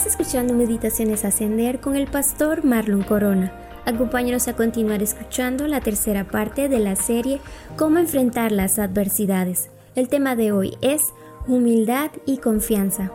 Estás escuchando Meditaciones Ascender con el pastor Marlon Corona. Acompáñanos a continuar escuchando la tercera parte de la serie Cómo enfrentar las adversidades. El tema de hoy es humildad y confianza.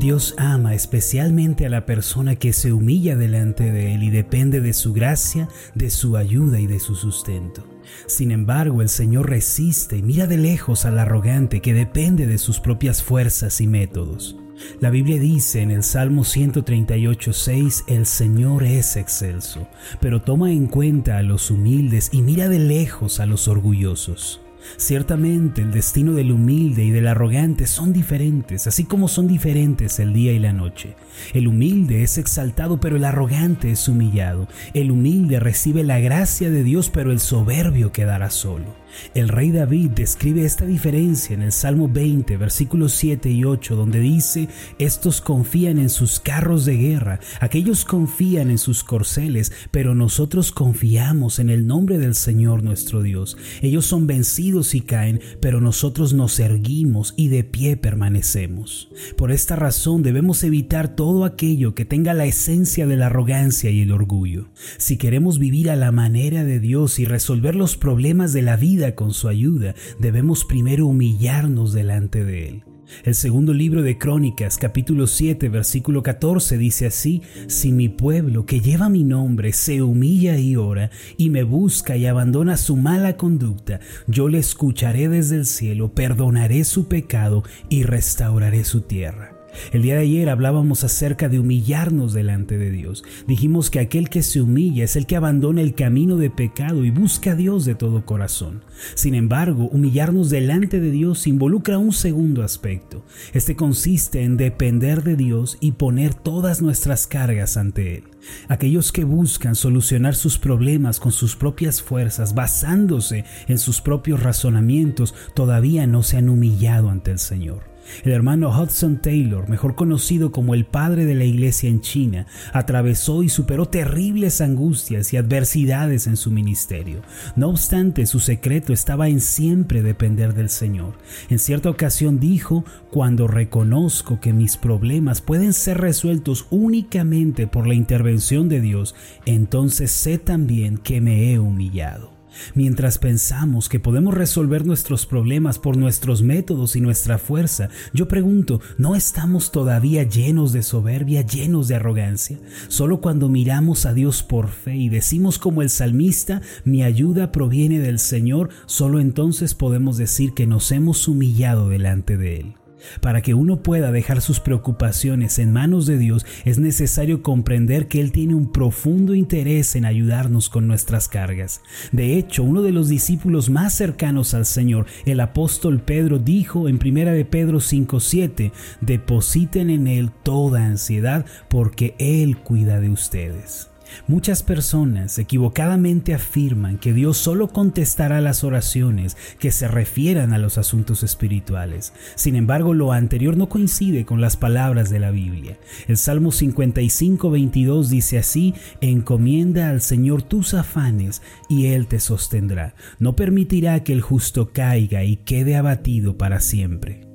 Dios ama especialmente a la persona que se humilla delante de Él y depende de su gracia, de su ayuda y de su sustento. Sin embargo, el Señor resiste y mira de lejos al arrogante que depende de sus propias fuerzas y métodos. La Biblia dice en el Salmo 138.6, el Señor es excelso, pero toma en cuenta a los humildes y mira de lejos a los orgullosos. Ciertamente el destino del humilde y del arrogante son diferentes, así como son diferentes el día y la noche. El humilde es exaltado, pero el arrogante es humillado. El humilde recibe la gracia de Dios, pero el soberbio quedará solo. El rey David describe esta diferencia en el Salmo 20, versículos 7 y 8, donde dice, estos confían en sus carros de guerra, aquellos confían en sus corceles, pero nosotros confiamos en el nombre del Señor nuestro Dios. Ellos son vencidos y caen, pero nosotros nos erguimos y de pie permanecemos. Por esta razón debemos evitar todo aquello que tenga la esencia de la arrogancia y el orgullo. Si queremos vivir a la manera de Dios y resolver los problemas de la vida, con su ayuda, debemos primero humillarnos delante de Él. El segundo libro de Crónicas, capítulo 7, versículo 14, dice así, Si mi pueblo que lleva mi nombre se humilla y ora, y me busca y abandona su mala conducta, yo le escucharé desde el cielo, perdonaré su pecado y restauraré su tierra. El día de ayer hablábamos acerca de humillarnos delante de Dios. Dijimos que aquel que se humilla es el que abandona el camino de pecado y busca a Dios de todo corazón. Sin embargo, humillarnos delante de Dios involucra un segundo aspecto. Este consiste en depender de Dios y poner todas nuestras cargas ante Él. Aquellos que buscan solucionar sus problemas con sus propias fuerzas, basándose en sus propios razonamientos, todavía no se han humillado ante el Señor. El hermano Hudson Taylor, mejor conocido como el padre de la iglesia en China, atravesó y superó terribles angustias y adversidades en su ministerio. No obstante, su secreto estaba en siempre depender del Señor. En cierta ocasión dijo, cuando reconozco que mis problemas pueden ser resueltos únicamente por la intervención de Dios, entonces sé también que me he humillado. Mientras pensamos que podemos resolver nuestros problemas por nuestros métodos y nuestra fuerza, yo pregunto, ¿no estamos todavía llenos de soberbia, llenos de arrogancia? Solo cuando miramos a Dios por fe y decimos como el salmista, mi ayuda proviene del Señor, solo entonces podemos decir que nos hemos humillado delante de Él. Para que uno pueda dejar sus preocupaciones en manos de Dios es necesario comprender que Él tiene un profundo interés en ayudarnos con nuestras cargas. De hecho, uno de los discípulos más cercanos al Señor, el apóstol Pedro, dijo en 1 de Pedro 5:7, depositen en Él toda ansiedad porque Él cuida de ustedes. Muchas personas equivocadamente afirman que Dios solo contestará las oraciones que se refieran a los asuntos espirituales. Sin embargo, lo anterior no coincide con las palabras de la Biblia. El Salmo 55, 22 dice así, encomienda al Señor tus afanes y Él te sostendrá. No permitirá que el justo caiga y quede abatido para siempre.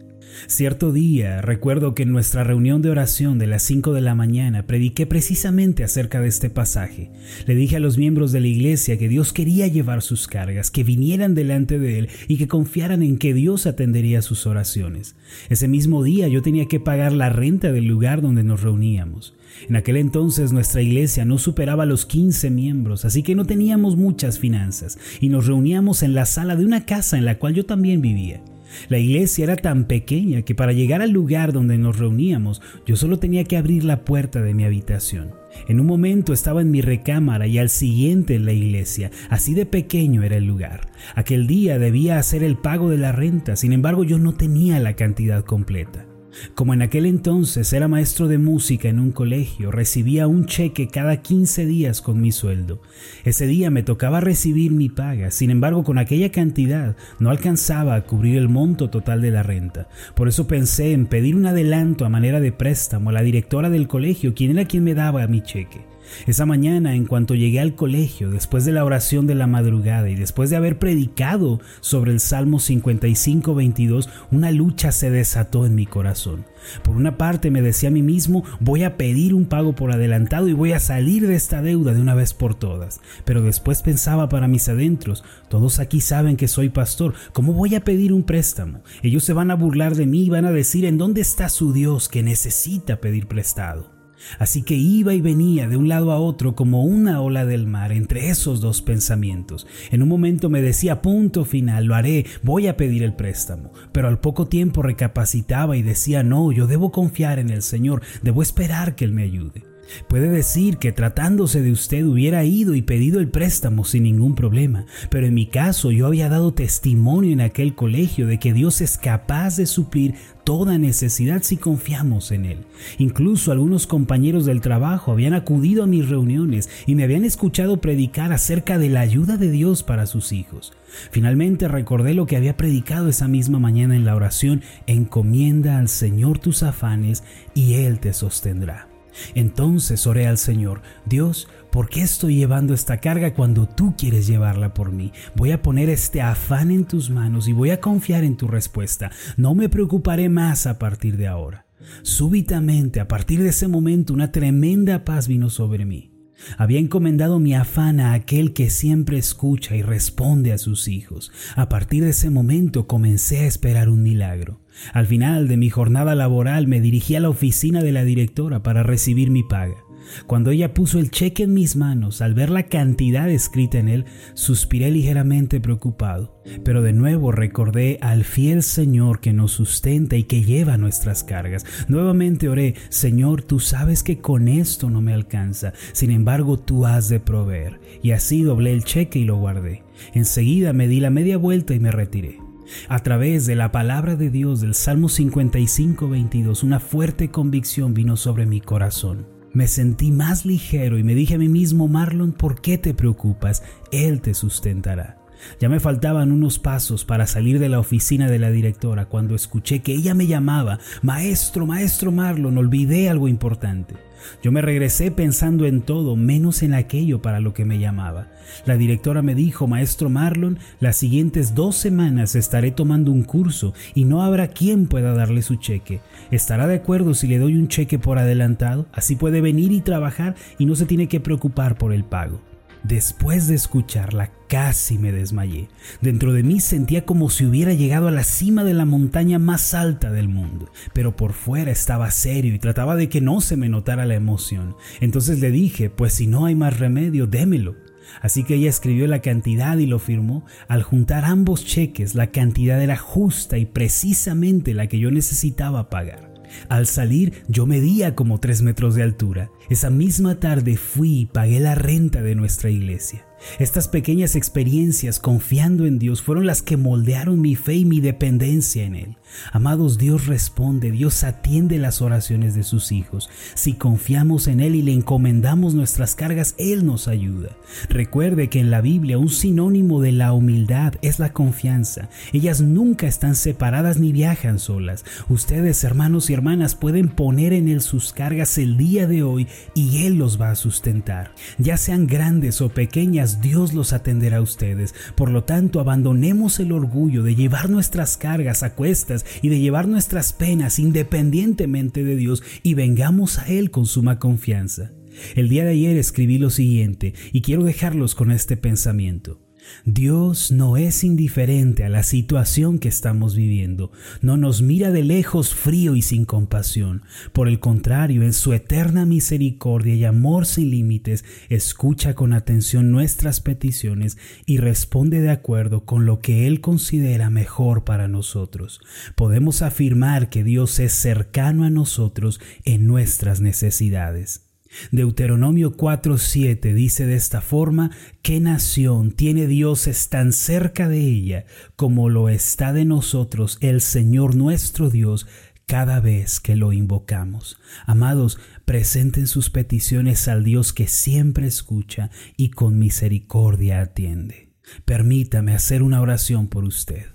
Cierto día recuerdo que en nuestra reunión de oración de las 5 de la mañana prediqué precisamente acerca de este pasaje. Le dije a los miembros de la iglesia que Dios quería llevar sus cargas, que vinieran delante de Él y que confiaran en que Dios atendería sus oraciones. Ese mismo día yo tenía que pagar la renta del lugar donde nos reuníamos. En aquel entonces nuestra iglesia no superaba los 15 miembros, así que no teníamos muchas finanzas y nos reuníamos en la sala de una casa en la cual yo también vivía. La iglesia era tan pequeña que para llegar al lugar donde nos reuníamos yo solo tenía que abrir la puerta de mi habitación. En un momento estaba en mi recámara y al siguiente en la iglesia, así de pequeño era el lugar. Aquel día debía hacer el pago de la renta, sin embargo yo no tenía la cantidad completa. Como en aquel entonces era maestro de música en un colegio, recibía un cheque cada 15 días con mi sueldo. Ese día me tocaba recibir mi paga, sin embargo con aquella cantidad no alcanzaba a cubrir el monto total de la renta. Por eso pensé en pedir un adelanto a manera de préstamo a la directora del colegio, quien era quien me daba mi cheque. Esa mañana, en cuanto llegué al colegio, después de la oración de la madrugada y después de haber predicado sobre el Salmo 55-22, una lucha se desató en mi corazón. Por una parte me decía a mí mismo, voy a pedir un pago por adelantado y voy a salir de esta deuda de una vez por todas. Pero después pensaba para mis adentros, todos aquí saben que soy pastor, ¿cómo voy a pedir un préstamo? Ellos se van a burlar de mí y van a decir, ¿en dónde está su Dios que necesita pedir prestado? Así que iba y venía de un lado a otro como una ola del mar entre esos dos pensamientos. En un momento me decía, punto final, lo haré, voy a pedir el préstamo. Pero al poco tiempo recapacitaba y decía, no, yo debo confiar en el Señor, debo esperar que Él me ayude. Puede decir que tratándose de usted hubiera ido y pedido el préstamo sin ningún problema, pero en mi caso yo había dado testimonio en aquel colegio de que Dios es capaz de suplir toda necesidad si confiamos en Él. Incluso algunos compañeros del trabajo habían acudido a mis reuniones y me habían escuchado predicar acerca de la ayuda de Dios para sus hijos. Finalmente recordé lo que había predicado esa misma mañana en la oración, encomienda al Señor tus afanes y Él te sostendrá. Entonces oré al Señor, Dios, ¿por qué estoy llevando esta carga cuando tú quieres llevarla por mí? Voy a poner este afán en tus manos y voy a confiar en tu respuesta. No me preocuparé más a partir de ahora. Súbitamente, a partir de ese momento, una tremenda paz vino sobre mí. Había encomendado mi afán a aquel que siempre escucha y responde a sus hijos. A partir de ese momento comencé a esperar un milagro. Al final de mi jornada laboral me dirigí a la oficina de la directora para recibir mi paga. Cuando ella puso el cheque en mis manos, al ver la cantidad escrita en él, suspiré ligeramente preocupado. Pero de nuevo recordé al fiel Señor que nos sustenta y que lleva nuestras cargas. Nuevamente oré, Señor, tú sabes que con esto no me alcanza, sin embargo tú has de proveer. Y así doblé el cheque y lo guardé. Enseguida me di la media vuelta y me retiré. A través de la palabra de Dios del Salmo 55, 22, una fuerte convicción vino sobre mi corazón. Me sentí más ligero y me dije a mí mismo, Marlon, ¿por qué te preocupas? Él te sustentará. Ya me faltaban unos pasos para salir de la oficina de la directora cuando escuché que ella me llamaba, Maestro, maestro Marlon, olvidé algo importante. Yo me regresé pensando en todo, menos en aquello para lo que me llamaba. La directora me dijo, Maestro Marlon, las siguientes dos semanas estaré tomando un curso y no habrá quien pueda darle su cheque. ¿Estará de acuerdo si le doy un cheque por adelantado? Así puede venir y trabajar y no se tiene que preocupar por el pago. Después de escucharla casi me desmayé. Dentro de mí sentía como si hubiera llegado a la cima de la montaña más alta del mundo, pero por fuera estaba serio y trataba de que no se me notara la emoción. Entonces le dije, pues si no hay más remedio, démelo. Así que ella escribió la cantidad y lo firmó. Al juntar ambos cheques, la cantidad era justa y precisamente la que yo necesitaba pagar. Al salir yo medía como tres metros de altura. Esa misma tarde fui y pagué la renta de nuestra iglesia. Estas pequeñas experiencias confiando en Dios fueron las que moldearon mi fe y mi dependencia en Él. Amados, Dios responde, Dios atiende las oraciones de sus hijos. Si confiamos en Él y le encomendamos nuestras cargas, Él nos ayuda. Recuerde que en la Biblia un sinónimo de la humildad es la confianza. Ellas nunca están separadas ni viajan solas. Ustedes, hermanos y hermanas, pueden poner en Él sus cargas el día de hoy y Él los va a sustentar. Ya sean grandes o pequeñas, Dios los atenderá a ustedes. Por lo tanto, abandonemos el orgullo de llevar nuestras cargas a cuestas y de llevar nuestras penas independientemente de Dios y vengamos a Él con suma confianza. El día de ayer escribí lo siguiente y quiero dejarlos con este pensamiento. Dios no es indiferente a la situación que estamos viviendo, no nos mira de lejos frío y sin compasión. Por el contrario, en su eterna misericordia y amor sin límites, escucha con atención nuestras peticiones y responde de acuerdo con lo que Él considera mejor para nosotros. Podemos afirmar que Dios es cercano a nosotros en nuestras necesidades. Deuteronomio 4:7 dice de esta forma, ¿qué nación tiene dioses tan cerca de ella como lo está de nosotros el Señor nuestro Dios cada vez que lo invocamos? Amados, presenten sus peticiones al Dios que siempre escucha y con misericordia atiende. Permítame hacer una oración por usted.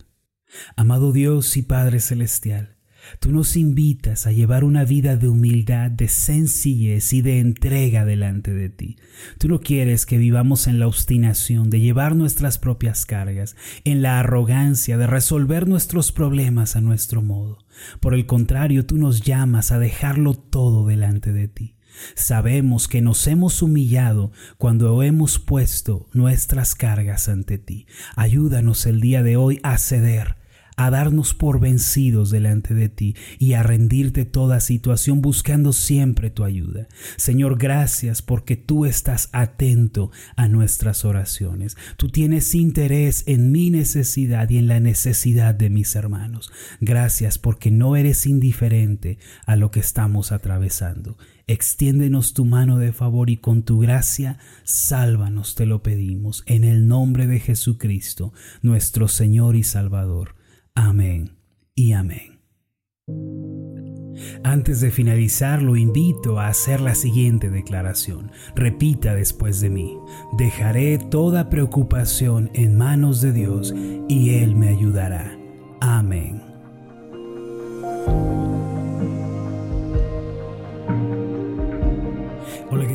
Amado Dios y Padre Celestial, Tú nos invitas a llevar una vida de humildad, de sencillez y de entrega delante de ti. Tú no quieres que vivamos en la obstinación de llevar nuestras propias cargas, en la arrogancia de resolver nuestros problemas a nuestro modo. Por el contrario, tú nos llamas a dejarlo todo delante de ti. Sabemos que nos hemos humillado cuando hemos puesto nuestras cargas ante ti. Ayúdanos el día de hoy a ceder a darnos por vencidos delante de ti y a rendirte toda situación buscando siempre tu ayuda. Señor, gracias porque tú estás atento a nuestras oraciones. Tú tienes interés en mi necesidad y en la necesidad de mis hermanos. Gracias porque no eres indiferente a lo que estamos atravesando. Extiéndenos tu mano de favor y con tu gracia sálvanos, te lo pedimos, en el nombre de Jesucristo, nuestro Señor y Salvador. Amén y amén. Antes de finalizar, lo invito a hacer la siguiente declaración. Repita después de mí. Dejaré toda preocupación en manos de Dios y Él me ayudará. Amén.